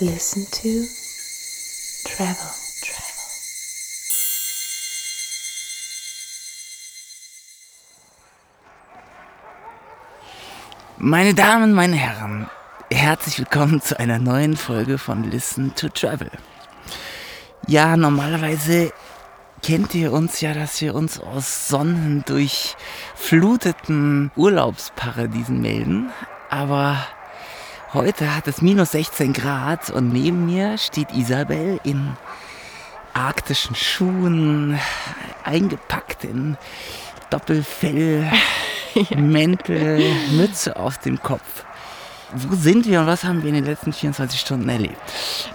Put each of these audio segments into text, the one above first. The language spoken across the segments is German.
Listen to travel. Meine Damen, meine Herren, herzlich willkommen zu einer neuen Folge von Listen to Travel. Ja, normalerweise kennt ihr uns ja, dass wir uns aus sonnendurchfluteten Urlaubsparadiesen melden. Aber heute hat es minus 16 Grad und neben mir steht Isabel in arktischen Schuhen, eingepackt in Doppelfell Mäntel, Mütze auf dem Kopf. Wo sind wir und was haben wir in den letzten 24 Stunden erlebt?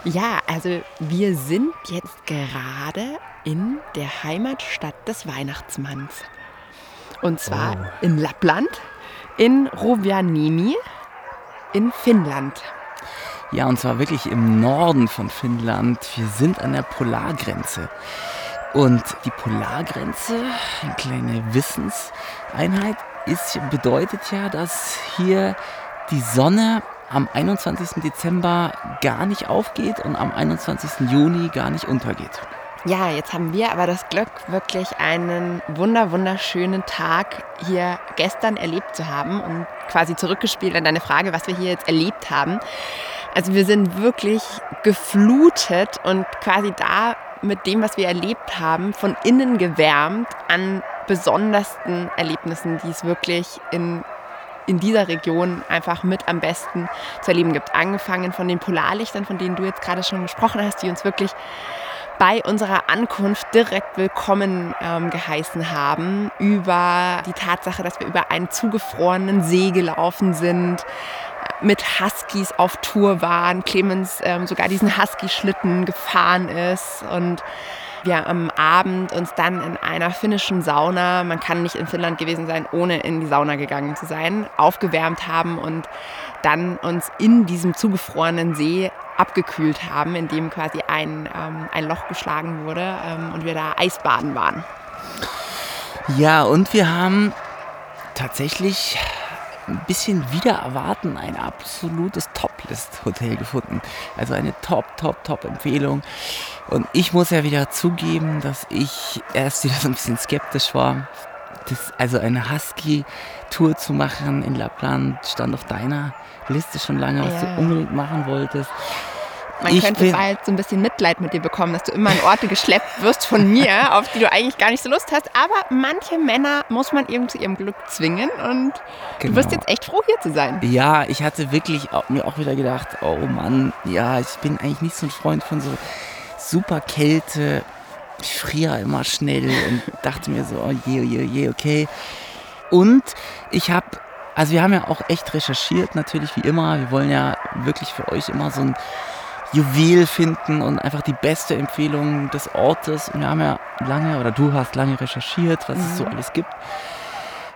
Ja, also wir sind jetzt gerade in der Heimatstadt des Weihnachtsmanns. Und zwar Oh. in Lappland, in Rovaniemi, in Finnland. Ja, und zwar wirklich im Norden von Finnland. Wir sind an der Polargrenze. Und die Polargrenze, eine kleine Wissenseinheit, ist, bedeutet ja, dass hier die Sonne am 21. Dezember gar nicht aufgeht und am 21. Juni gar nicht untergeht. Ja, jetzt haben wir aber das Glück, wirklich einen wunder wunderschönen Tag hier gestern erlebt zu haben und quasi zurückgespielt an deine Frage, was wir hier jetzt erlebt haben. Also wir sind wirklich geflutet und quasi da mit dem, was wir erlebt haben, von innen gewärmt an besondersten Erlebnissen, die es wirklich in in dieser Region einfach mit am besten zu erleben gibt. Angefangen von den Polarlichtern, von denen du jetzt gerade schon gesprochen hast, die uns wirklich bei unserer Ankunft direkt willkommen ähm, geheißen haben, über die Tatsache, dass wir über einen zugefrorenen See gelaufen sind, mit Huskies auf Tour waren, Clemens ähm, sogar diesen Husky-Schlitten gefahren ist und wir am Abend uns dann in einer finnischen Sauna, man kann nicht in Finnland gewesen sein, ohne in die Sauna gegangen zu sein, aufgewärmt haben und dann uns in diesem zugefrorenen See abgekühlt haben, in dem quasi ein, ähm, ein Loch geschlagen wurde ähm, und wir da Eisbaden waren. Ja, und wir haben tatsächlich ein bisschen wieder erwarten ein absolutes Top-List-Hotel gefunden. Also eine Top, Top, Top-Empfehlung. Und ich muss ja wieder zugeben, dass ich erst wieder so ein bisschen skeptisch war. Das, also eine Husky-Tour zu machen in Lappland stand auf deiner Liste schon lange, was Ja. du unbedingt machen wolltest. Man Ich könnte bald so ein bisschen Mitleid mit dir bekommen, dass du immer an Orte geschleppt wirst von mir, auf die du eigentlich gar nicht so Lust hast. Aber manche Männer muss man eben zu ihrem Glück zwingen und du wirst Genau. jetzt echt froh, hier zu sein. Ja, ich hatte wirklich auch, mir auch wieder gedacht, oh Mann, ja, ich bin eigentlich nicht so ein Freund von so super Kälte. Ich friere immer schnell und dachte mir so, oh je, oh je, oh je, okay. Und ich habe, also wir haben ja auch echt recherchiert, natürlich wie immer. Wir wollen ja wirklich für euch immer so ein Juwel finden und einfach die beste Empfehlung des Ortes. Und wir haben ja lange, oder du hast lange recherchiert, was es so alles gibt.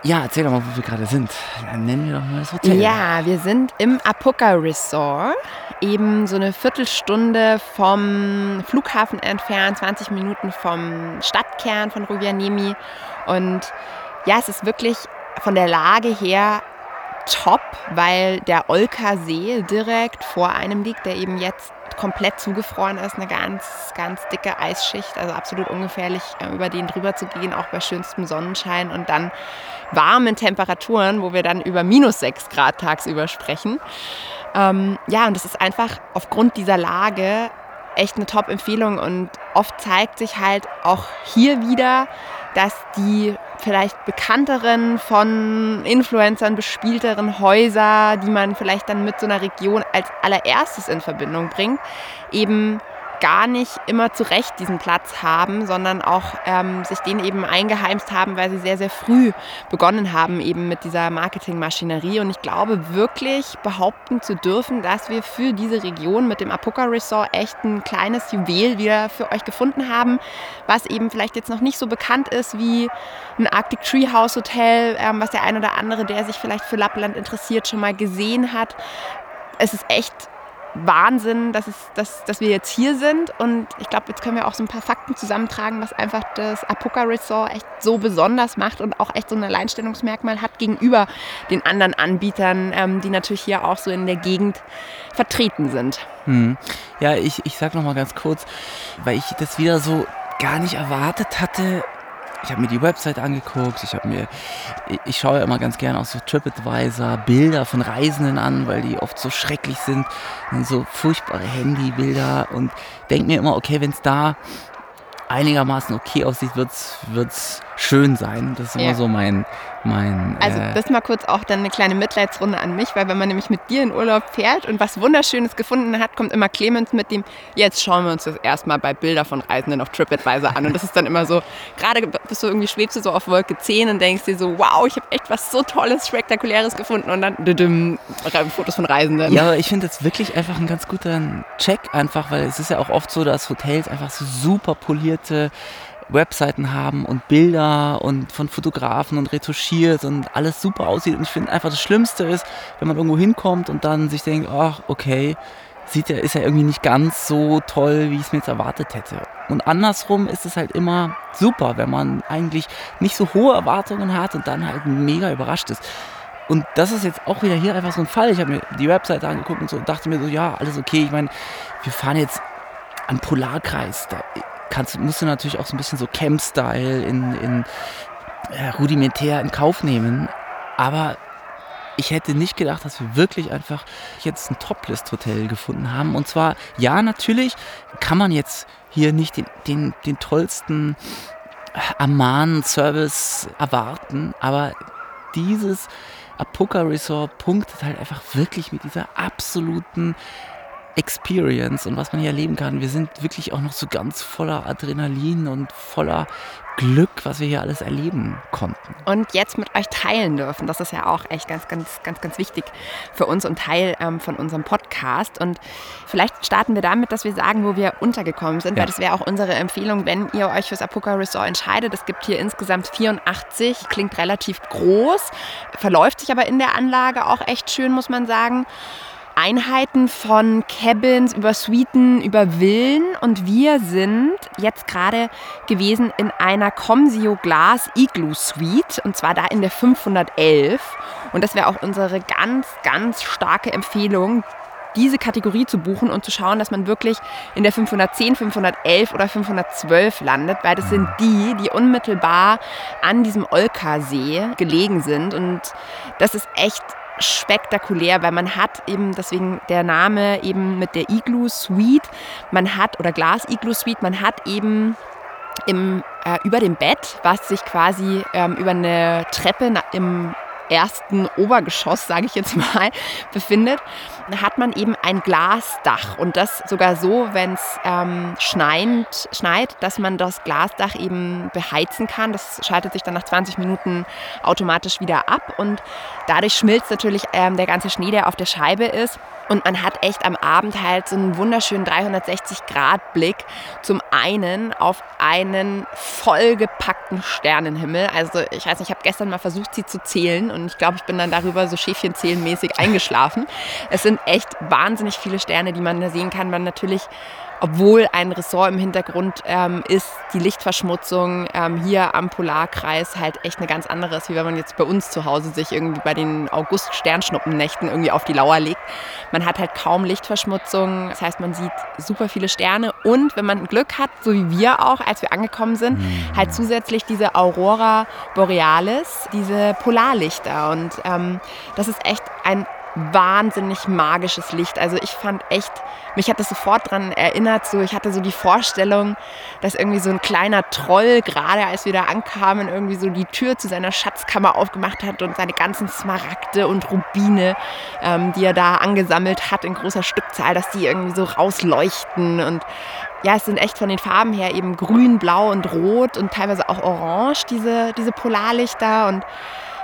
Ja, erzähl doch mal, wo wir gerade sind. Dann nennen wir doch mal das Hotel. Ja, wir sind im Apuka Resort, eben so eine Viertelstunde vom Flughafen entfernt, 20 Minuten vom Stadtkern von Rovaniemi. Und ja, es ist wirklich von der Lage her top, weil der Olka-See direkt vor einem liegt, der eben jetzt komplett zugefroren ist, eine ganz, ganz dicke Eisschicht, also absolut ungefährlich, äh, über den drüber zu gehen, auch bei schönstem Sonnenschein und dann warmen Temperaturen, wo wir dann über minus 6 Grad tagsüber sprechen. Ähm, ja, und das ist einfach aufgrund dieser Lage echt eine Top-Empfehlung und oft zeigt sich halt auch hier wieder, dass die vielleicht bekannteren von Influencern bespielteren Häuser, die man vielleicht dann mit so einer Region als allererstes in Verbindung bringt, eben gar nicht immer zu Recht diesen Platz haben, sondern auch ähm, sich den eben eingeheimst haben, weil sie sehr, sehr früh begonnen haben, eben mit dieser Marketingmaschinerie. Und ich glaube wirklich behaupten zu dürfen, dass wir für diese Region mit dem Apuka Resort echt ein kleines Juwel wieder für euch gefunden haben, was eben vielleicht jetzt noch nicht so bekannt ist wie ein Arctic Treehouse Hotel, ähm, was der ein oder andere, der sich vielleicht für Lappland interessiert, schon mal gesehen hat. Es ist echt Wahnsinn, dass, es, dass, dass wir jetzt hier sind. Und ich glaube, jetzt können wir auch so ein paar Fakten zusammentragen, was einfach das Apoka Resort echt so besonders macht und auch echt so ein Alleinstellungsmerkmal hat gegenüber den anderen Anbietern, ähm, die natürlich hier auch so in der Gegend vertreten sind. Hm. Ja, ich, ich sag noch mal ganz kurz, weil ich das wieder so gar nicht erwartet hatte, ich habe mir die Website angeguckt, ich habe mir, ich schaue immer ganz gerne auch so TripAdvisor Bilder von Reisenden an, weil die oft so schrecklich sind, so furchtbare Handybilder und denke mir immer, okay, wenn es da einigermaßen okay aussieht, wird es schön sein. Das ist immer ja. so mein, mein. Also, äh das mal kurz auch dann eine kleine Mitleidsrunde an mich, weil wenn man nämlich mit dir in Urlaub fährt und was Wunderschönes gefunden hat, kommt immer Clemens mit dem, jetzt schauen wir uns das erstmal bei Bilder von Reisenden auf TripAdvisor an. Und das ist dann immer so, gerade bist du irgendwie, schwebst du so auf Wolke 10 und denkst dir so, wow, ich habe echt was so Tolles, Spektakuläres gefunden und dann düdüm, Fotos von Reisenden. Ja, aber ich finde das wirklich einfach ein ganz guter Check, einfach, weil es ist ja auch oft so, dass Hotels einfach so super polierte Webseiten haben und Bilder und von Fotografen und retuschiert und alles super aussieht. Und ich finde einfach das Schlimmste ist, wenn man irgendwo hinkommt und dann sich denkt, ach, okay, sieht ja, ist ja irgendwie nicht ganz so toll, wie ich es mir jetzt erwartet hätte. Und andersrum ist es halt immer super, wenn man eigentlich nicht so hohe Erwartungen hat und dann halt mega überrascht ist. Und das ist jetzt auch wieder hier einfach so ein Fall. Ich habe mir die Webseite angeguckt und so und dachte mir so, ja, alles okay. Ich meine, wir fahren jetzt am Polarkreis. Da kannst, musst du natürlich auch so ein bisschen so Camp-Style in, in äh, rudimentär in Kauf nehmen. Aber ich hätte nicht gedacht, dass wir wirklich einfach jetzt ein Toplist-Hotel gefunden haben. Und zwar, ja, natürlich kann man jetzt hier nicht den, den, den tollsten Amman-Service erwarten, aber dieses Apoka Resort punktet halt einfach wirklich mit dieser absoluten Experience und was man hier erleben kann. Wir sind wirklich auch noch so ganz voller Adrenalin und voller Glück, was wir hier alles erleben konnten. Und jetzt mit euch teilen dürfen. Das ist ja auch echt ganz, ganz, ganz, ganz wichtig für uns und Teil ähm, von unserem Podcast. Und vielleicht starten wir damit, dass wir sagen, wo wir untergekommen sind, ja. weil das wäre auch unsere Empfehlung, wenn ihr euch fürs Apoka Resort entscheidet. Es gibt hier insgesamt 84, klingt relativ groß, verläuft sich aber in der Anlage auch echt schön, muss man sagen. Einheiten von Cabins über Suiten, über Villen. Und wir sind jetzt gerade gewesen in einer Comsio Glas Igloo Suite und zwar da in der 511 und das wäre auch unsere ganz, ganz starke Empfehlung, diese Kategorie zu buchen und zu schauen, dass man wirklich in der 510, 511 oder 512 landet, weil das sind die, die unmittelbar an diesem Olka-See gelegen sind. Und das ist echt spektakulär, weil man hat eben, deswegen der Name eben mit der Igloo Suite, man hat, oder Glas Igloo Suite, man hat eben im, äh, über dem Bett, was sich quasi ähm, über eine Treppe im ersten Obergeschoss, sage ich jetzt mal, befindet, hat man eben ein Glasdach und das sogar so, wenn es ähm, schneit, schneit, dass man das Glasdach eben beheizen kann. Das schaltet sich dann nach 20 Minuten automatisch wieder ab und dadurch schmilzt natürlich ähm, der ganze Schnee, der auf der Scheibe ist. Und man hat echt am Abend halt so einen wunderschönen 360-Grad-Blick zum einen auf einen vollgepackten Sternenhimmel. Also ich weiß nicht, ich habe gestern mal versucht, sie zu zählen und ich glaube, ich bin dann darüber so Schäfchenzählenmäßig eingeschlafen. Es sind echt wahnsinnig viele Sterne, die man da sehen kann. Man natürlich obwohl ein Ressort im Hintergrund ähm, ist, die Lichtverschmutzung ähm, hier am Polarkreis halt echt eine ganz andere ist, wie wenn man jetzt bei uns zu Hause sich irgendwie bei den August-Sternschnuppennächten irgendwie auf die Lauer legt. Man hat halt kaum Lichtverschmutzung, das heißt, man sieht super viele Sterne und wenn man Glück hat, so wie wir auch, als wir angekommen sind, mhm. halt zusätzlich diese Aurora Borealis, diese Polarlichter und ähm, das ist echt ein wahnsinnig magisches Licht. Also ich fand echt, mich hat das sofort daran erinnert, so ich hatte so die Vorstellung, dass irgendwie so ein kleiner Troll gerade als wir da ankamen, irgendwie so die Tür zu seiner Schatzkammer aufgemacht hat und seine ganzen Smaragde und Rubine, ähm, die er da angesammelt hat in großer Stückzahl, dass die irgendwie so rausleuchten und ja, es sind echt von den Farben her eben grün, blau und rot und teilweise auch orange, diese, diese Polarlichter und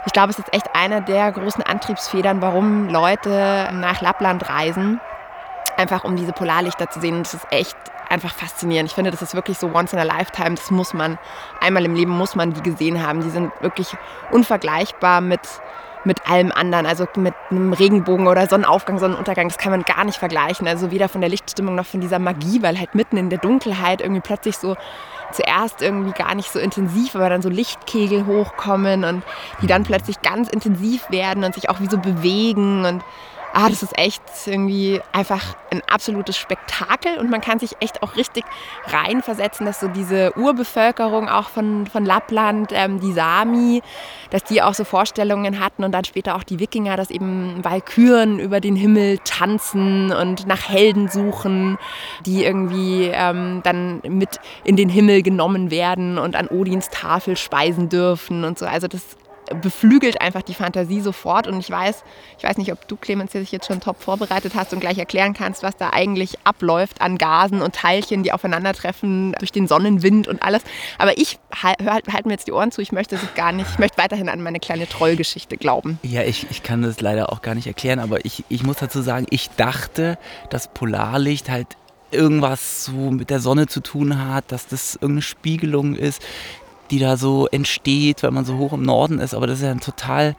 ich glaube, es ist echt einer der großen Antriebsfedern, warum Leute nach Lappland reisen. Einfach um diese Polarlichter zu sehen. Das ist echt einfach faszinierend. Ich finde, das ist wirklich so once in a lifetime. Das muss man, einmal im Leben muss man die gesehen haben. Die sind wirklich unvergleichbar mit mit allem anderen. Also mit einem Regenbogen oder Sonnenaufgang, Sonnenuntergang, das kann man gar nicht vergleichen. Also weder von der Lichtstimmung noch von dieser Magie, weil halt mitten in der Dunkelheit irgendwie plötzlich so zuerst irgendwie gar nicht so intensiv, aber dann so Lichtkegel hochkommen und die dann plötzlich ganz intensiv werden und sich auch wie so bewegen und ah, das ist echt irgendwie einfach ein absolutes Spektakel und man kann sich echt auch richtig reinversetzen, dass so diese Urbevölkerung auch von, von Lappland, ähm, die Sami, dass die auch so Vorstellungen hatten und dann später auch die Wikinger, dass eben Walküren über den Himmel tanzen und nach Helden suchen, die irgendwie ähm, dann mit in den Himmel genommen werden und an Odins Tafel speisen dürfen und so. Also das beflügelt einfach die Fantasie sofort. Und ich weiß, ich weiß nicht, ob du, Clemens, dich jetzt schon top vorbereitet hast und gleich erklären kannst, was da eigentlich abläuft an Gasen und Teilchen, die aufeinandertreffen durch den Sonnenwind und alles. Aber ich halte halt mir jetzt die Ohren zu. Ich möchte es gar nicht. Ich möchte weiterhin an meine kleine Trollgeschichte glauben. Ja, ich, ich kann das leider auch gar nicht erklären, aber ich, ich muss dazu sagen, ich dachte, dass Polarlicht halt irgendwas so mit der Sonne zu tun hat, dass das irgendeine Spiegelung ist die da so entsteht, weil man so hoch im Norden ist. Aber das ist ja ein total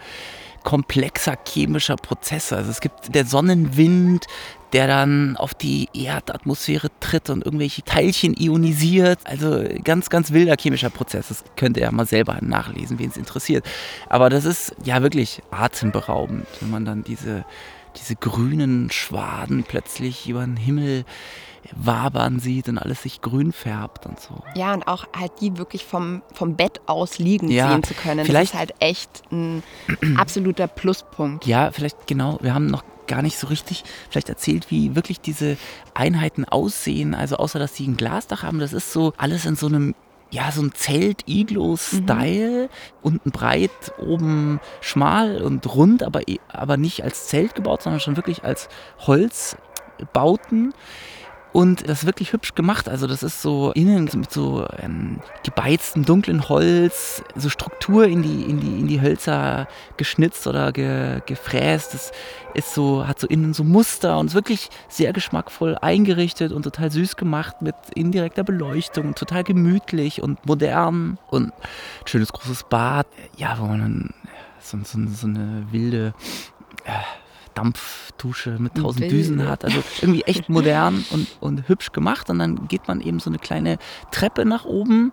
komplexer chemischer Prozess. Also es gibt der Sonnenwind, der dann auf die Erdatmosphäre tritt und irgendwelche Teilchen ionisiert. Also ganz, ganz wilder chemischer Prozess. Das könnt ihr ja mal selber nachlesen, wen es interessiert. Aber das ist ja wirklich atemberaubend, wenn man dann diese, diese grünen Schwaden plötzlich über den Himmel wabern sieht und alles sich grün färbt und so. Ja, und auch halt die wirklich vom, vom Bett aus liegen ja, sehen zu können. Vielleicht, das ist halt echt ein absoluter Pluspunkt. Ja, vielleicht genau. Wir haben noch gar nicht so richtig vielleicht erzählt, wie wirklich diese Einheiten aussehen. Also außer, dass sie ein Glasdach haben, das ist so alles in so einem ja, so ein Zelt-Iglo-Style, mhm. unten breit, oben schmal und rund, aber, aber nicht als Zelt gebaut, sondern schon wirklich als Holzbauten. Und das ist wirklich hübsch gemacht. Also das ist so innen mit so ähm, gebeiztem dunklen Holz, so Struktur in die, in die, in die Hölzer geschnitzt oder ge, gefräst. Das ist so, hat so innen so Muster und ist wirklich sehr geschmackvoll eingerichtet und total süß gemacht mit indirekter Beleuchtung, total gemütlich und modern und schönes großes Bad. Ja, wo man dann so, so, so eine wilde äh, Dampfdusche mit tausend Düsen hat. Also irgendwie echt modern und, und hübsch gemacht. Und dann geht man eben so eine kleine Treppe nach oben.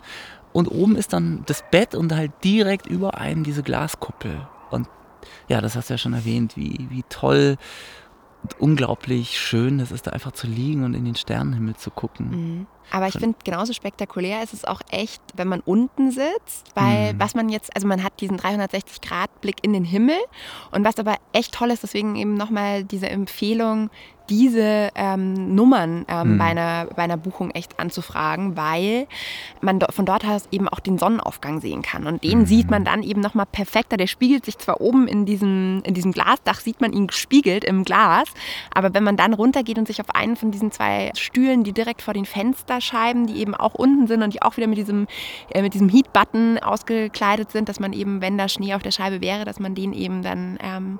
Und oben ist dann das Bett und halt direkt über einen diese Glaskuppel. Und ja, das hast du ja schon erwähnt, wie, wie toll und unglaublich schön es ist, da einfach zu liegen und in den Sternenhimmel zu gucken. Mhm. Aber ich finde, genauso spektakulär ist es auch echt, wenn man unten sitzt, weil mhm. was man jetzt, also man hat diesen 360-Grad-Blick in den Himmel und was aber echt toll ist, deswegen eben nochmal diese Empfehlung, diese ähm, Nummern ähm, mhm. bei, einer, bei einer Buchung echt anzufragen, weil man do von dort aus eben auch den Sonnenaufgang sehen kann. Und den mhm. sieht man dann eben nochmal perfekter. Der spiegelt sich zwar oben in diesem, in diesem Glasdach, sieht man ihn gespiegelt im Glas, aber wenn man dann runtergeht und sich auf einen von diesen zwei Stühlen, die direkt vor den Fensterscheiben, die eben auch unten sind und die auch wieder mit diesem, äh, mit diesem Heat-Button ausgekleidet sind, dass man eben, wenn da Schnee auf der Scheibe wäre, dass man den eben dann ähm,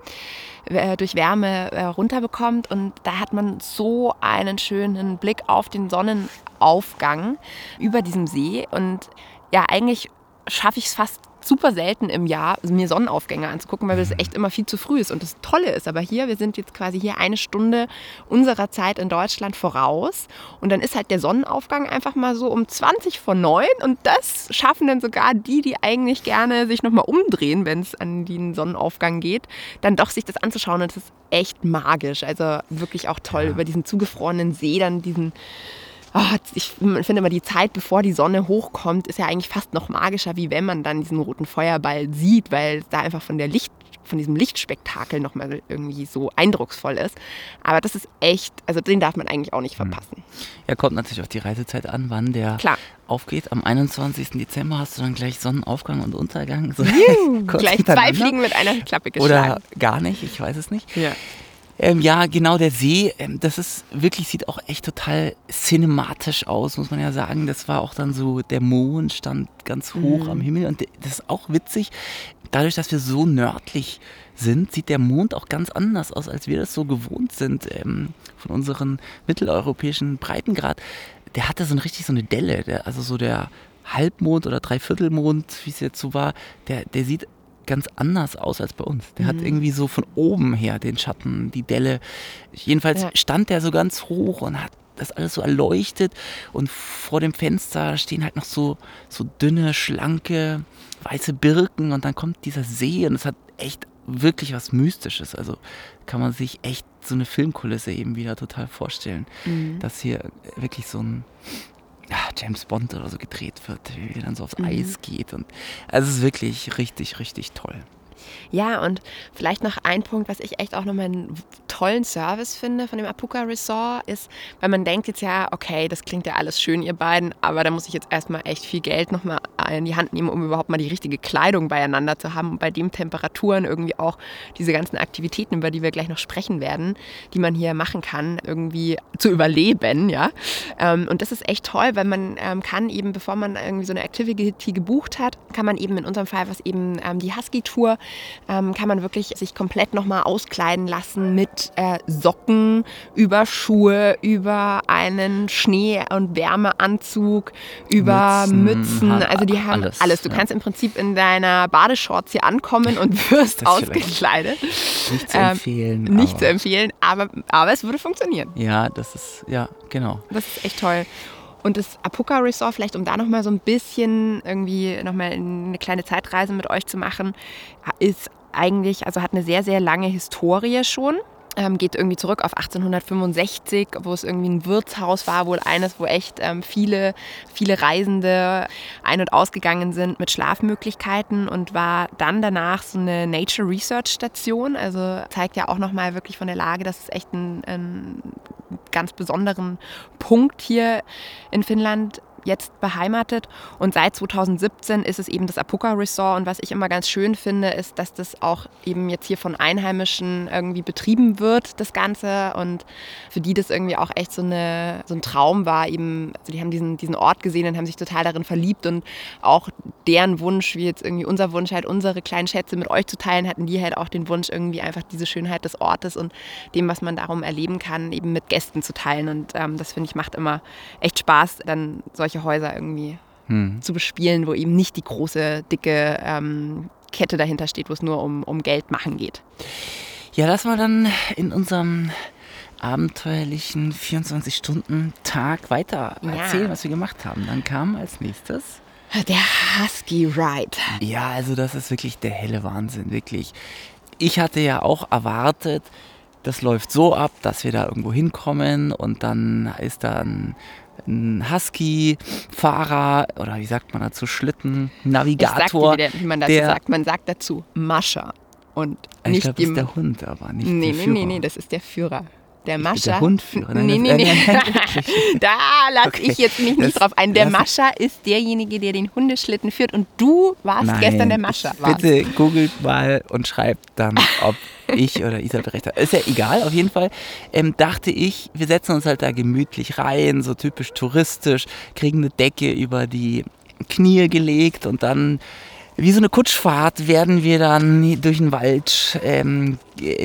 äh, durch Wärme äh, runterbekommt. Und da hat man so einen schönen Blick auf den Sonnenaufgang über diesem See. Und ja, eigentlich schaffe ich es fast super selten im Jahr, mir Sonnenaufgänge anzugucken, weil es echt immer viel zu früh ist. Und das Tolle ist aber hier, wir sind jetzt quasi hier eine Stunde unserer Zeit in Deutschland voraus. Und dann ist halt der Sonnenaufgang einfach mal so um 20 vor 9. Und das schaffen dann sogar die, die eigentlich gerne sich nochmal umdrehen, wenn es an den Sonnenaufgang geht, dann doch sich das anzuschauen. Und das ist echt magisch. Also wirklich auch toll, ja. über diesen zugefrorenen See, dann diesen oh, ich finde immer die Zeit, bevor die Sonne hochkommt, ist ja eigentlich fast noch magischer, wie wenn man dann diesen roten Feuerball sieht, weil da einfach von der Licht von diesem Lichtspektakel nochmal irgendwie so eindrucksvoll ist. Aber das ist echt, also den darf man eigentlich auch nicht hm. verpassen. Ja, kommt natürlich auf die Reisezeit an, wann der Klar. aufgeht. Am 21. Dezember hast du dann gleich Sonnenaufgang und Untergang. So gleich zwei Fliegen mit einer Klappe geschlagen. Oder gar nicht, ich weiß es nicht. Ja. Ähm, ja, genau, der See, ähm, das ist wirklich, sieht auch echt total cinematisch aus, muss man ja sagen. Das war auch dann so, der Mond stand ganz hoch mhm. am Himmel und das ist auch witzig. Dadurch, dass wir so nördlich sind, sieht der Mond auch ganz anders aus, als wir das so gewohnt sind ähm, von unseren mitteleuropäischen Breitengrad. Der hatte so ein, richtig so eine Delle, der, also so der Halbmond oder Dreiviertelmond, wie es jetzt so war, der, der sieht ganz anders aus als bei uns. Der hat irgendwie so von oben her den Schatten, die Delle. Jedenfalls Ja. stand der so ganz hoch und hat das alles so erleuchtet und vor dem Fenster stehen halt noch so, so dünne, schlanke, weiße Birken und dann kommt dieser See und es hat echt wirklich was Mystisches. Also kann man sich echt so eine Filmkulisse eben wieder total vorstellen, dass hier wirklich so ein James Bond oder so gedreht wird, wie er dann so aufs Eis geht. Und, also es ist wirklich richtig, richtig toll. Ja, und vielleicht noch ein Punkt, was ich echt auch nochmal einen tollen Service finde von dem Apuka Resort, ist, weil man denkt jetzt ja, okay, das klingt ja alles schön, ihr beiden, aber da muss ich jetzt erstmal echt viel Geld nochmal in die Hand nehmen, um überhaupt mal die richtige Kleidung beieinander zu haben und bei den Temperaturen irgendwie auch diese ganzen Aktivitäten, über die wir gleich noch sprechen werden, die man hier machen kann, irgendwie zu überleben, ja. Ähm, Und das ist echt toll, weil man ähm, kann eben, bevor man irgendwie so eine Activity gebucht hat, kann man eben in unserem Fall, was eben ähm, die Husky-Tour, ähm, kann man wirklich sich komplett nochmal auskleiden lassen mit äh, Socken, über Schuhe, über einen Schnee- und Wärmeanzug, über Mützen, Mützen. Also die haben alles. alles, Du ja. kannst im Prinzip in deiner Badeshorts hier ankommen und wirst ausgekleidet. Nicht zu Ähm, empfehlen. Nicht aber, zu empfehlen, aber, aber es würde funktionieren. Ja, das ist, ja, genau. Das ist echt toll. Und das Apuka Resort, vielleicht um da nochmal so ein bisschen irgendwie nochmal eine kleine Zeitreise mit euch zu machen, ist eigentlich, also hat eine sehr, sehr lange Historie schon. Ähm, geht irgendwie zurück auf 1865, wo es irgendwie ein Wirtshaus war, wohl eines, wo echt ähm, viele, viele Reisende ein- und ausgegangen sind mit Schlafmöglichkeiten und war dann danach so eine Nature Research Station. Also zeigt ja auch nochmal wirklich von der Lage, dass es echt ein, ein ganz besonderen Punkt hier in Finnland jetzt beheimatet. Und seit 2017 ist es eben das Apuka Resort. Und was ich immer ganz schön finde, ist, dass das auch eben jetzt hier von Einheimischen irgendwie betrieben wird, das Ganze. Und für die das irgendwie auch echt so, eine, so ein Traum war. Eben, also die haben diesen, diesen Ort gesehen und haben sich total darin verliebt. Und auch deren Wunsch, wie jetzt irgendwie unser Wunsch, halt unsere kleinen Schätze mit euch zu teilen, hatten die halt auch den Wunsch, irgendwie einfach diese Schönheit des Ortes und dem, was man darum erleben kann, eben mit Gästen zu teilen. Und ähm, das finde ich macht immer echt Spaß, dann solche Häuser irgendwie zu bespielen, wo eben nicht die große, dicke ähm, Kette dahinter steht, wo es nur um, um Geld machen geht. Ja, lass mal dann in unserem abenteuerlichen 24-Stunden-Tag weiter Ja. erzählen, was wir gemacht haben. Dann kam als nächstes. Der Husky Ride. Ja, also das ist wirklich der helle Wahnsinn, wirklich. Ich hatte ja auch erwartet, das läuft so ab, dass wir da irgendwo hinkommen und dann ist da ein, ein Husky-Fahrer oder wie sagt man dazu, Schlitten, Ich sag dir, Navigator. wie, wie man dazu der- sagt. Man sagt dazu Mascha. Und ich nicht glaube, das ist der Hund, aber nicht Nee, der nee, Führer. nee, nee, das ist der Führer. Der Mascha. der Hundführer. Nein, Nee, das- nee, nee. da lasse Okay, ich jetzt mich das nicht drauf ein. Der Mascha ist derjenige, der den Hundeschlitten führt. Und du warst Nein, gestern der Mascha. warst. Bitte googelt mal und schreibt dann, ob ich oder Isabel recht habe. Ist ja egal, auf jeden Fall ähm, dachte ich, wir setzen uns halt da gemütlich rein, so typisch touristisch, kriegen eine Decke über die Knie gelegt und dann wie so eine Kutschfahrt werden wir dann durch den Wald ähm,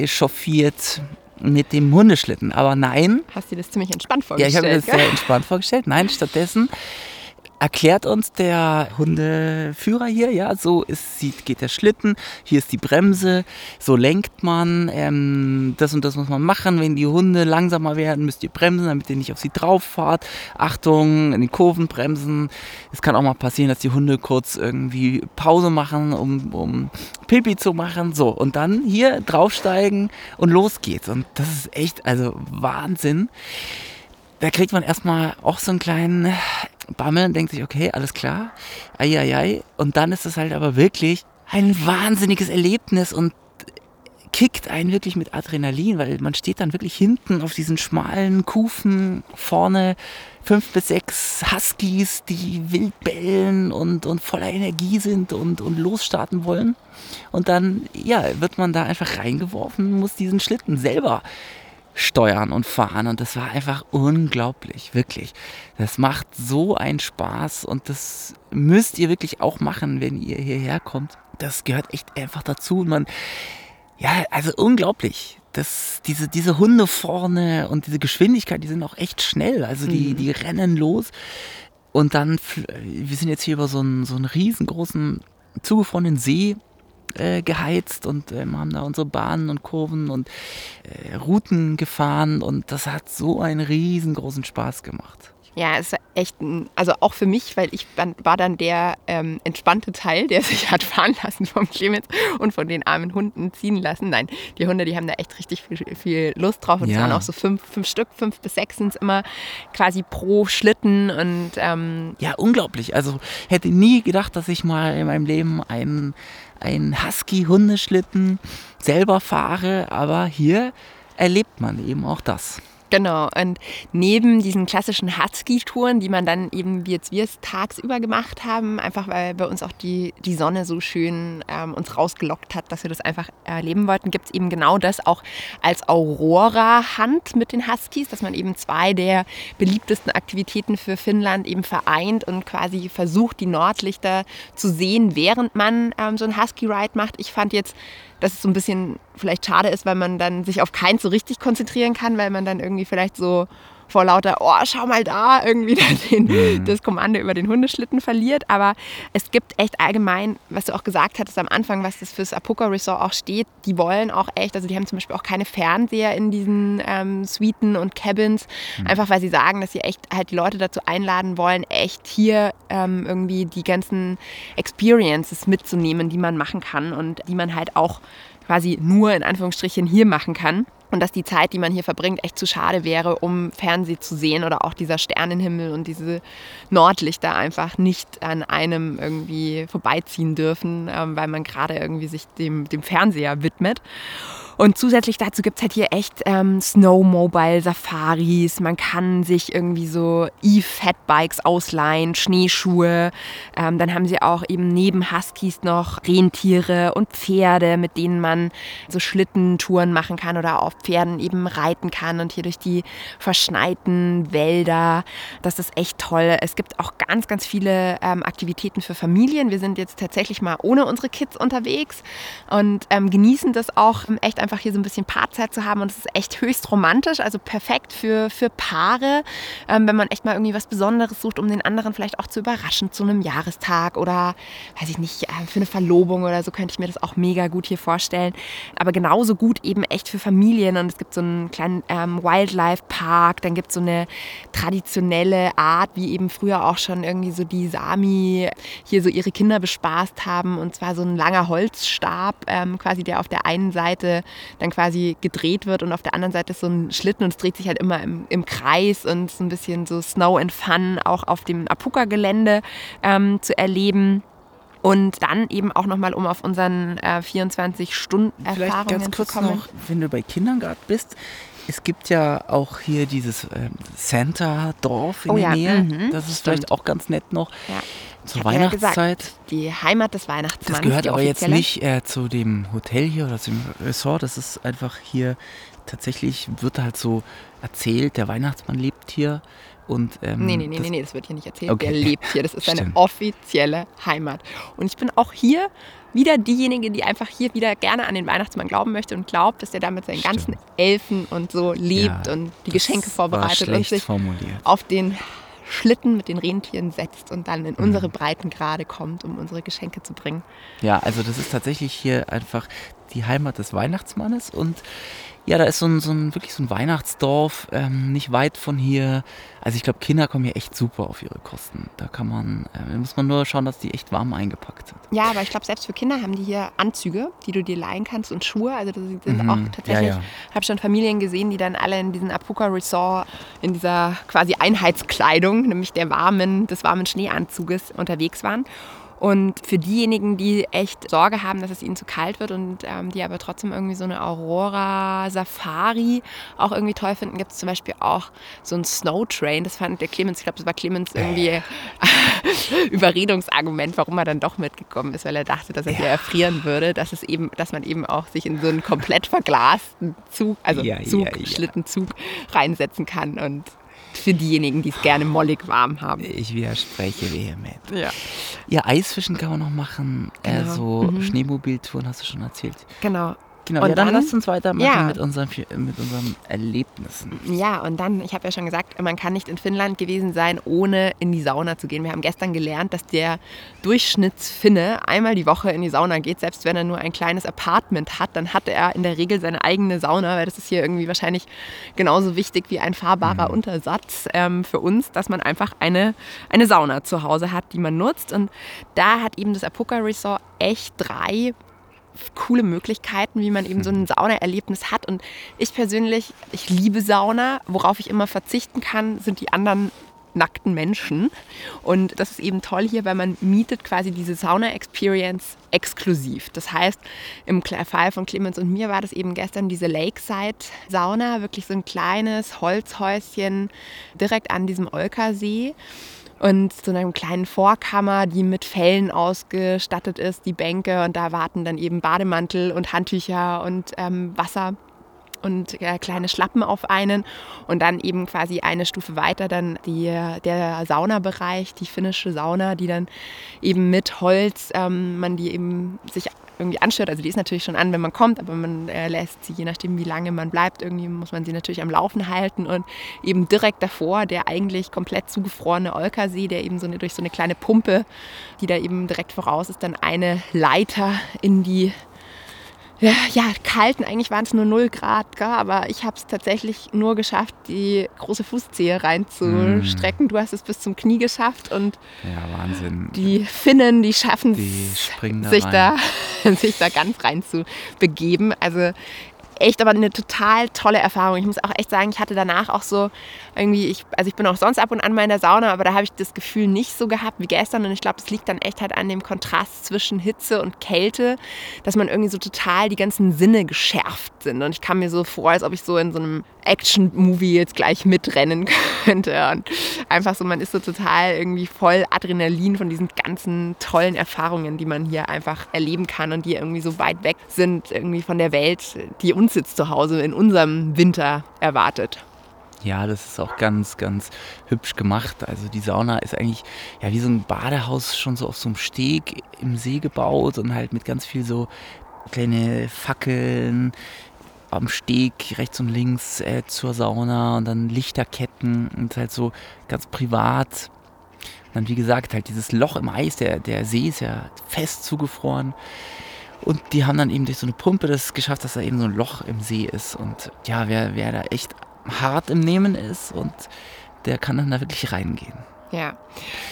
chauffiert mit dem Hundeschlitten. Aber nein, Hast du dir das ziemlich entspannt ja, ich vorgestellt? habe mir das gell? sehr entspannt vorgestellt. Nein, stattdessen erklärt uns der Hundeführer hier, ja, so ist, sieht, geht der Schlitten, hier ist die Bremse, so lenkt man, ähm, das und das muss man machen. Wenn die Hunde langsamer werden, müsst ihr bremsen, damit ihr nicht auf sie drauf fahrt. Achtung, in den Kurven bremsen. Es kann auch mal passieren, dass die Hunde kurz irgendwie Pause machen, um, um Pipi zu machen. So, und dann hier draufsteigen und los geht's. Und das ist echt, also Wahnsinn da kriegt man erstmal auch so einen kleinen Bammel und denkt sich, okay, alles klar, eieiei. Und dann ist es halt aber wirklich ein wahnsinniges Erlebnis und kickt einen wirklich mit Adrenalin, weil man steht dann wirklich hinten auf diesen schmalen Kufen vorne fünf bis sechs Huskies, die wild bellen und, und voller Energie sind und, und losstarten wollen. Und dann, ja, wird man da einfach reingeworfen, muss diesen Schlitten selber steuern und fahren. Und das war einfach unglaublich, wirklich. Das macht so einen Spaß und das müsst ihr wirklich auch machen, wenn ihr hierher kommt. Das gehört echt einfach dazu. Und man, ja, also unglaublich. Das, diese, diese Hunde vorne und diese Geschwindigkeit, die sind auch echt schnell. Also die, die rennen los. Und dann, wir sind jetzt hier über so einen, so einen riesengroßen, zugefrorenen See äh, geheizt und ähm, haben da unsere Bahnen und Kurven und äh, Routen gefahren und das hat so einen riesengroßen Spaß gemacht. Ja, es war echt, ein, also auch für mich, weil ich war dann der ähm, entspannte Teil, der sich hat fahren lassen vom Clemens und von den armen Hunden ziehen lassen. Nein, die Hunde, die haben da echt richtig viel, viel Lust drauf und ja. es waren auch so fünf, fünf Stück, fünf bis sechs sind es immer quasi pro Schlitten und ähm ja, unglaublich. Also hätte nie gedacht, dass ich mal in meinem Leben einen, einen Husky-Hundeschlitten selber fahre, aber hier erlebt man eben auch das. Genau, und neben diesen klassischen Husky-Touren, die man dann eben, wie jetzt wir es tagsüber gemacht haben, einfach weil bei uns auch die, die Sonne so schön ähm, uns rausgelockt hat, dass wir das einfach erleben wollten, gibt es eben genau das auch als Aurora-Hand mit den Huskies, dass man eben zwei der beliebtesten Aktivitäten für Finnland eben vereint und quasi versucht, die Nordlichter zu sehen, während man ähm, so ein Husky-Ride macht. Ich fand jetzt dass es so ein bisschen vielleicht schade ist, weil man dann sich auf keins so richtig konzentrieren kann, weil man dann irgendwie vielleicht so vor lauter, oh, schau mal da, irgendwie den, mhm. das Kommando über den Hundeschlitten verliert. Aber es gibt echt allgemein, was du auch gesagt hattest am Anfang, was das fürs Apoka Resort auch steht, die wollen auch echt, also die haben zum Beispiel auch keine Fernseher in diesen ähm, Suiten und Cabins, mhm. einfach weil sie sagen, dass sie echt halt die Leute dazu einladen wollen, echt hier ähm, irgendwie die ganzen Experiences mitzunehmen, die man machen kann und die man halt auch quasi nur in Anführungsstrichen hier machen kann. Und dass die Zeit, die man hier verbringt, echt zu schade wäre, um Fernsehen zu sehen oder auch dieser Sternenhimmel und diese Nordlichter einfach nicht an einem irgendwie vorbeiziehen dürfen, ähm, weil man gerade irgendwie sich dem, dem Fernseher widmet. Und zusätzlich dazu gibt es halt hier echt ähm, Snowmobile-Safaris. Man kann sich irgendwie so E-Fatbikes ausleihen, Schneeschuhe. Ähm, dann haben sie auch eben neben Huskies noch Rentiere und Pferde, mit denen man so Schlittentouren machen kann oder auf Pferden eben reiten kann und hier durch die verschneiten Wälder. Das ist echt toll. Es gibt auch ganz, ganz viele ähm, Aktivitäten für Familien. Wir sind jetzt tatsächlich mal ohne unsere Kids unterwegs und ähm, genießen das auch echt einfach einfach hier so ein bisschen Paarzeit zu haben und es ist echt höchst romantisch, also perfekt für, für Paare, ähm, wenn man echt mal irgendwie was Besonderes sucht, um den anderen vielleicht auch zu überraschen zu einem Jahrestag oder, weiß ich nicht, äh, für eine Verlobung oder so könnte ich mir das auch mega gut hier vorstellen. Aber genauso gut eben echt für Familien und es gibt so einen kleinen ähm, Wildlife-Park, dann gibt es so eine traditionelle Art, wie eben früher auch schon irgendwie so die Sami hier so ihre Kinder bespaßt haben und zwar so ein langer Holzstab, ähm, quasi der auf der einen Seite dann quasi gedreht wird und auf der anderen Seite ist so ein Schlitten und es dreht sich halt immer im, im Kreis und so ein bisschen so Snow and Fun auch auf dem Apuka-Gelände ähm, zu erleben. Und dann eben auch nochmal, um auf unseren äh, 24-Stunden-Erfahrungen Vielleicht ganz kurz noch, wenn du bei Kindern gerade bist, es gibt ja auch hier dieses äh, Santa-Dorf in oh, der ja. Nähe. Mhm, das ist stimmt. vielleicht auch ganz nett noch. Ja zur Weihnachtszeit. Ja die Heimat des Weihnachtsmanns. Das gehört aber jetzt nicht äh, zu dem Hotel hier oder zum Resort. Das ist einfach hier, tatsächlich wird halt so erzählt, der Weihnachtsmann lebt hier. Und, ähm, nee, nee, nee, nee, das wird hier nicht erzählt. Okay. Der lebt hier. Das ist seine offizielle Heimat. Und ich bin auch hier wieder diejenige, die einfach hier wieder gerne an den Weihnachtsmann glauben möchte und glaubt, dass er damit seinen Stimmt. ganzen Elfen und so lebt ja, und die Geschenke vorbereitet und sich formuliert. auf den Schlitten mit den Rentieren setzt und dann in mhm. unsere Breitengrade kommt, um unsere Geschenke zu bringen. Ja, also das ist tatsächlich hier einfach die Heimat des Weihnachtsmannes und ja, da ist so ein, so ein wirklich so ein Weihnachtsdorf, ähm, nicht weit von hier. Also ich glaube, Kinder kommen hier echt super auf ihre Kosten. Da kann man, äh, muss man nur schauen, dass die echt warm eingepackt sind. Ja, aber ich glaube, selbst für Kinder haben die hier Anzüge, die du dir leihen kannst und Schuhe. Also das sind mhm. auch tatsächlich, ja, ja. habe schon Familien gesehen, die dann alle in diesem Apuka Resort in dieser quasi Einheitskleidung, nämlich der warmen, des warmen Schneeanzuges unterwegs waren. Und für diejenigen, die echt Sorge haben, dass es ihnen zu kalt wird und ähm, die aber trotzdem irgendwie so eine Aurora-Safari auch irgendwie toll finden, gibt es zum Beispiel auch so ein Snow Train. Das fand der Clemens, ich glaube, das war Clemens irgendwie Überredungsargument, warum er dann doch mitgekommen ist, weil er dachte, dass er hier erfrieren würde, dass es eben, dass man eben auch sich in so einen komplett verglasten Zug, also ja, Zug, ja, ja. Schlittenzug reinsetzen kann und für diejenigen, die es gerne mollig warm haben. Ich widerspreche vehement. Ja. Ja, Eisfischen kann man noch machen. Genau. Äh, so mhm. Schneemobiltouren hast du schon erzählt. Genau. Genau, Und ja, dann, dann- lasst uns weitermachen Ja. mit, unseren, mit unseren Erlebnissen. Ja, und dann, ich habe ja schon gesagt, man kann nicht in Finnland gewesen sein, ohne in die Sauna zu gehen. Wir haben gestern gelernt, dass der Durchschnittsfinne einmal die Woche in die Sauna geht, selbst wenn er nur ein kleines Apartment hat, dann hat er in der Regel seine eigene Sauna, weil das ist hier irgendwie wahrscheinlich genauso wichtig wie ein fahrbarer Untersatz ähm, für uns, dass man einfach eine, eine Sauna zu Hause hat, die man nutzt. Und da hat eben das Apoka Resort echt drei coole Möglichkeiten, wie man eben so ein Saunaerlebnis hat. Und ich persönlich, ich liebe Sauna. Worauf ich immer verzichten kann, sind die anderen nackten Menschen. Und das ist eben toll hier, weil man mietet quasi diese Sauna-Experience exklusiv. Das heißt, im Fall von Clemens und mir war das eben gestern diese Lakeside-Sauna, wirklich so ein kleines Holzhäuschen direkt an diesem Olkersee und so einer kleinen Vorkammer, die mit Fellen ausgestattet ist, die Bänke. Und da warten dann eben Bademantel und Handtücher und ähm, Wasser und äh, kleine Schlappen auf einen. Und dann eben quasi eine Stufe weiter dann die, der Saunabereich, die finnische Sauna, die dann eben mit Holz, ähm, man die eben sich irgendwie anstört. Also die ist natürlich schon an, wenn man kommt, aber man äh, lässt sie, je nachdem wie lange man bleibt, irgendwie muss man sie natürlich am Laufen halten und eben direkt davor der eigentlich komplett zugefrorene Olkersee, der eben so eine, durch so eine kleine Pumpe, die da eben direkt voraus ist, dann eine Leiter in die ja, ja, kalten, eigentlich waren es nur 0 Grad, gell? aber ich habe es tatsächlich nur geschafft, die große Fußzehe reinzustrecken. Du hast es bis zum Knie geschafft und Ja, Wahnsinn. die Finnen, die schaffen es, sich, da, sich da ganz rein zu begeben. Also echt aber eine total tolle Erfahrung. Ich muss auch echt sagen, ich hatte danach auch so irgendwie, ich, also ich bin auch sonst ab und an mal in der Sauna, aber da habe ich das Gefühl nicht so gehabt wie gestern und ich glaube, es liegt dann echt halt an dem Kontrast zwischen Hitze und Kälte, dass man irgendwie so total die ganzen Sinne geschärft sind und ich kam mir so vor, als ob ich so in so einem Action-Movie jetzt gleich mitrennen könnte und einfach so, man ist so total irgendwie voll Adrenalin von diesen ganzen tollen Erfahrungen, die man hier einfach erleben kann und die irgendwie so weit weg sind irgendwie von der Welt, die uns jetzt zu Hause in unserem Winter erwartet. Ja, das ist auch ganz, ganz hübsch gemacht. Also die Sauna ist eigentlich ja wie so ein Badehaus schon so auf so einem Steg im See gebaut und halt mit ganz viel so kleine Fackeln am Steg rechts und links äh, zur Sauna und dann Lichterketten und halt so ganz privat. Und dann wie gesagt halt dieses Loch im Eis, der, der See ist ja fest zugefroren. Und die haben dann eben durch so eine Pumpe das geschafft, dass da eben so ein Loch im See ist. Und ja, wer, wer da echt hart im Nehmen ist und der kann dann da wirklich reingehen. Ja,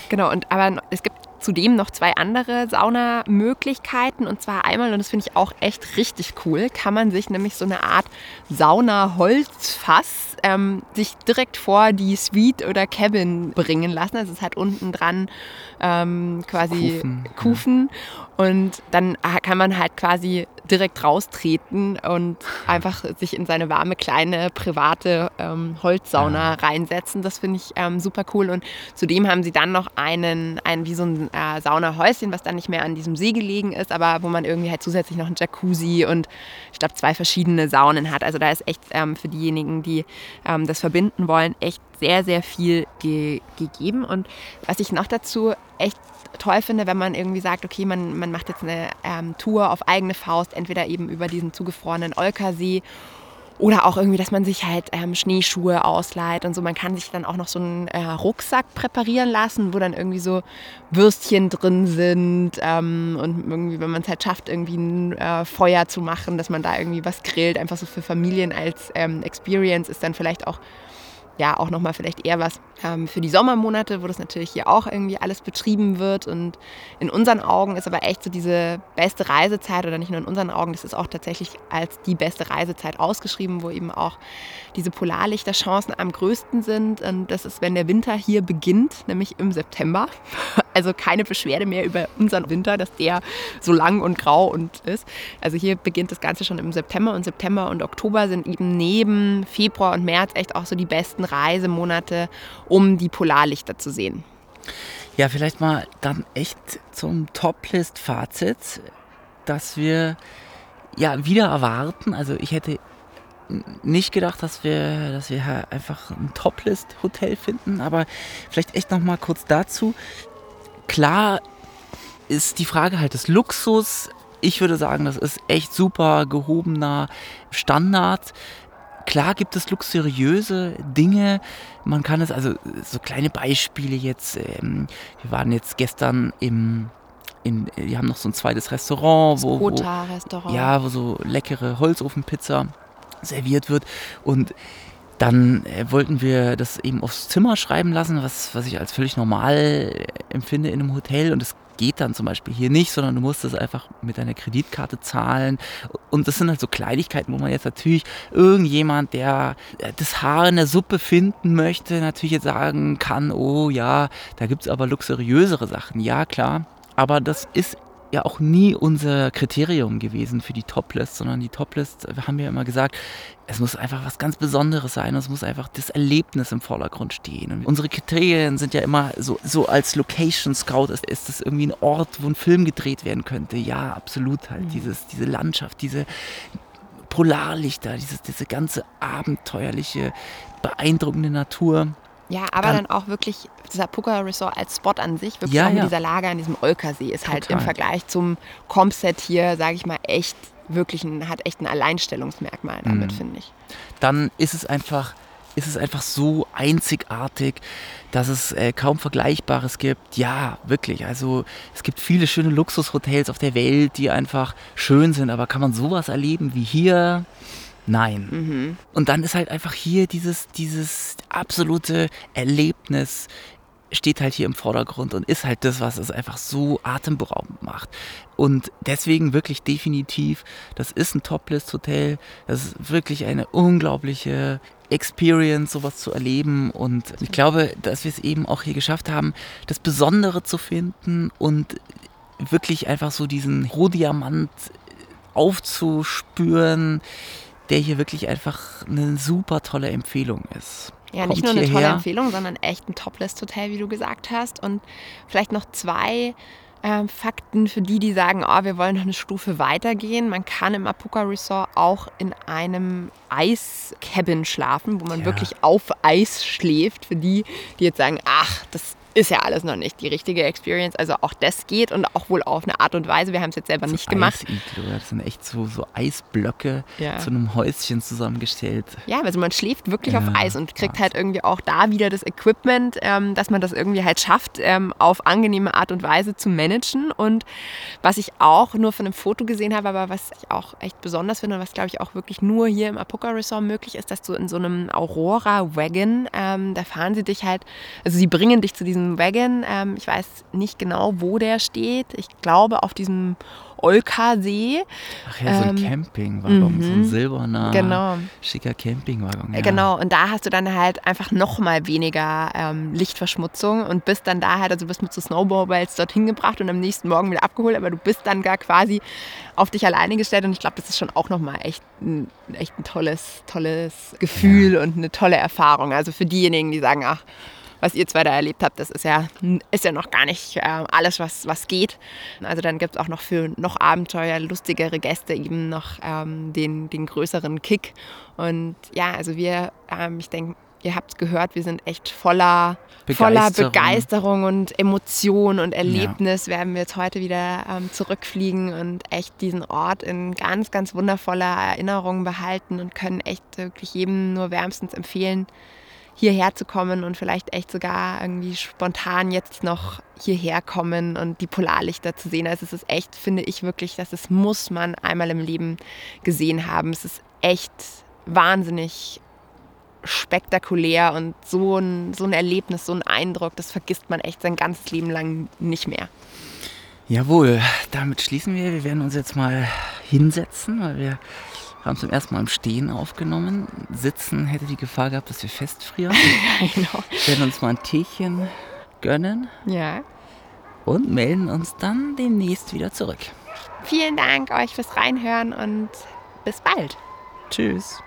genau. Und aber es gibt zudem noch zwei andere Saunamöglichkeiten. Und zwar einmal, und das finde ich auch echt richtig cool, kann man sich nämlich so eine Art Sauna-Holzfass ähm, sich direkt vor die Suite oder Cabin bringen lassen. Also es hat unten dran ähm, quasi Kufen. Kufen. Und dann kann man halt quasi direkt raustreten und einfach sich in seine warme, kleine, private ähm, Holzsauna reinsetzen. Das finde ich ähm, super cool. Und zudem haben sie dann noch einen, einen wie so ein äh, Saunahäuschen, was dann nicht mehr an diesem See gelegen ist, aber wo man irgendwie halt zusätzlich noch ein Jacuzzi und ich glaube zwei verschiedene Saunen hat. Also da ist echt ähm, für diejenigen, die ähm, das verbinden wollen, echt sehr, sehr viel ge gegeben. Und was ich noch dazu echt toll finde, wenn man irgendwie sagt, okay, man, man macht jetzt eine ähm, Tour auf eigene Faust, entweder eben über diesen zugefrorenen Olkersee oder auch irgendwie, dass man sich halt ähm, Schneeschuhe ausleiht und so. Man kann sich dann auch noch so einen äh, Rucksack präparieren lassen, wo dann irgendwie so Würstchen drin sind ähm, und irgendwie, wenn man es halt schafft, irgendwie ein äh, Feuer zu machen, dass man da irgendwie was grillt, einfach so für Familien als ähm, Experience ist dann vielleicht auch ja auch nochmal vielleicht eher was ähm, für die Sommermonate, wo das natürlich hier auch irgendwie alles betrieben wird. Und in unseren Augen ist aber echt so diese beste Reisezeit oder nicht nur in unseren Augen, das ist auch tatsächlich als die beste Reisezeit ausgeschrieben, wo eben auch diese Polarlichterchancen am größten sind. Und das ist, wenn der Winter hier beginnt, nämlich im September. Also keine Beschwerde mehr über unseren Winter, dass der so lang und grau und ist. Also hier beginnt das Ganze schon im September und September und Oktober sind eben neben Februar und März echt auch so die besten Reisemonate, um die Polarlichter zu sehen. Ja, vielleicht mal dann echt zum Toplist-Fazit, dass wir ja wieder erwarten. Also ich hätte nicht gedacht, dass wir, dass wir einfach ein Toplist-Hotel finden, aber vielleicht echt noch mal kurz dazu. Klar ist die Frage halt des Luxus ich würde sagen, das ist echt super gehobener Standard. Klar gibt es luxuriöse Dinge. Man kann es, also so kleine Beispiele jetzt. Ähm, wir waren jetzt gestern im, in, wir haben noch so ein zweites Restaurant, wo, wo, Kota-Restaurant. ja, wo so leckere Holzofenpizza serviert wird. Und dann äh, wollten wir das eben aufs Zimmer schreiben lassen, was, was ich als völlig normal äh, empfinde in einem Hotel. Und es geht dann zum Beispiel hier nicht, sondern du musst das einfach mit deiner Kreditkarte zahlen. Und das sind halt so Kleinigkeiten, wo man jetzt natürlich irgendjemand, der äh, das Haar in der Suppe finden möchte, natürlich jetzt sagen kann, oh ja, da gibt es aber luxuriösere Sachen. Ja, klar. Aber das ist ja auch nie unser Kriterium gewesen für die Toplist, sondern die Toplist, wir haben ja immer gesagt, es muss einfach was ganz Besonderes sein, es muss einfach das Erlebnis im Vordergrund stehen. Und unsere Kriterien sind ja immer so, so als Location Scout, ist, ist das irgendwie ein Ort, wo ein Film gedreht werden könnte? Ja, absolut halt. Mhm. Dieses, diese Landschaft, diese Polarlichter, dieses, diese ganze abenteuerliche, beeindruckende Natur. Ja, aber dann, auch wirklich dieser Puka Resort als Spot an sich, wirklich ja, auch mit ja. dieser Lage an diesem Olkersee, ist halt Total. halt im Vergleich zum Comset hier, sage ich mal, echt wirklich ein, hat echt ein Alleinstellungsmerkmal damit, mhm. finde ich. Dann ist es einfach ist es einfach so einzigartig, dass es äh, kaum Vergleichbares gibt. Ja, wirklich. Also es gibt viele schöne Luxushotels auf der Welt, die einfach schön sind, aber kann man sowas erleben wie hier? Nein. Mhm. Und dann ist halt einfach hier dieses, dieses absolute Erlebnis steht halt hier im Vordergrund und ist halt das, was es einfach so atemberaubend macht. Und deswegen wirklich definitiv, das ist ein Toplist-Hotel. Das ist wirklich eine unglaubliche Experience, sowas zu erleben. Und ich glaube, dass wir es eben auch hier geschafft haben, das Besondere zu finden und wirklich einfach so diesen Rohdiamant aufzuspüren der hier wirklich einfach eine super tolle Empfehlung ist. Ja, Kommt nicht nur eine hierher. tolle Empfehlung, sondern echt ein Toplist-Hotel, wie du gesagt hast. Und vielleicht noch zwei äh, Fakten für die, die sagen, oh, wir wollen noch eine Stufe weitergehen. Man kann im Apuka Resort auch in einem Eiscabin schlafen, wo man ja. wirklich auf Eis schläft. Für die, die jetzt sagen, ach, das ist ja alles noch nicht die richtige Experience. Also auch das geht und auch wohl auf eine Art und Weise. Wir haben es jetzt selber so nicht gemacht. Das sind echt so, so Eisblöcke ja. zu einem Häuschen zusammengestellt. Ja, also man schläft wirklich ja, auf Eis und kriegt Wahnsinn. halt irgendwie auch da wieder das Equipment, ähm, dass man das irgendwie halt schafft, ähm, auf angenehme Art und Weise zu managen. Und was ich auch nur von einem Foto gesehen habe, aber was ich auch echt besonders finde und was glaube ich auch wirklich nur hier im Apuka Resort möglich ist, dass du in so einem Aurora Wagon, ähm, da fahren sie dich halt, also sie bringen dich zu diesem Wagon. Ähm, ich weiß nicht genau, wo der steht. Ich glaube auf diesem Olka-See. Ach ja, so ein ähm, Campingwagen, so ein mhm. silberner, genau. schicker Campingwagen. Ja. Genau, und da hast du dann halt einfach noch mal weniger ähm, Lichtverschmutzung und bist dann da halt, also bist mit so Snowballs dorthin gebracht und am nächsten Morgen wieder abgeholt, aber du bist dann gar quasi auf dich alleine gestellt und ich glaube, das ist schon auch noch mal echt ein, echt ein tolles, tolles Gefühl ja. und eine tolle Erfahrung. Also für diejenigen, die sagen, ach, was ihr zwei da erlebt habt, das ist ja, ist ja noch gar nicht äh, alles, was, was geht. Also dann gibt es auch noch für noch Abenteuer, lustigere Gäste eben noch ähm, den, den größeren Kick. Und ja, also wir, ähm, ich denke, ihr habt es gehört, wir sind echt voller Begeisterung, voller Begeisterung und Emotion und Erlebnis. Ja. Werden wir jetzt heute wieder ähm, zurückfliegen und echt diesen Ort in ganz, ganz wundervoller Erinnerung behalten und können echt wirklich jedem nur wärmstens empfehlen, hierher zu kommen und vielleicht echt sogar irgendwie spontan jetzt noch hierher kommen und die Polarlichter zu sehen. Also es ist echt, finde ich wirklich, dass es muss man einmal im Leben gesehen haben. Es ist echt wahnsinnig spektakulär und so ein, so ein Erlebnis, so ein Eindruck, das vergisst man echt sein ganzes Leben lang nicht mehr. Jawohl, damit schließen wir. Wir werden uns jetzt mal hinsetzen, weil wir haben zum ersten Mal im Stehen aufgenommen. Sitzen hätte die Gefahr gehabt, dass wir festfrieren. ja, genau. Wir werden uns mal ein Teechen gönnen. Ja. Und melden uns dann demnächst wieder zurück. Vielen Dank euch fürs Reinhören und bis bald. Tschüss.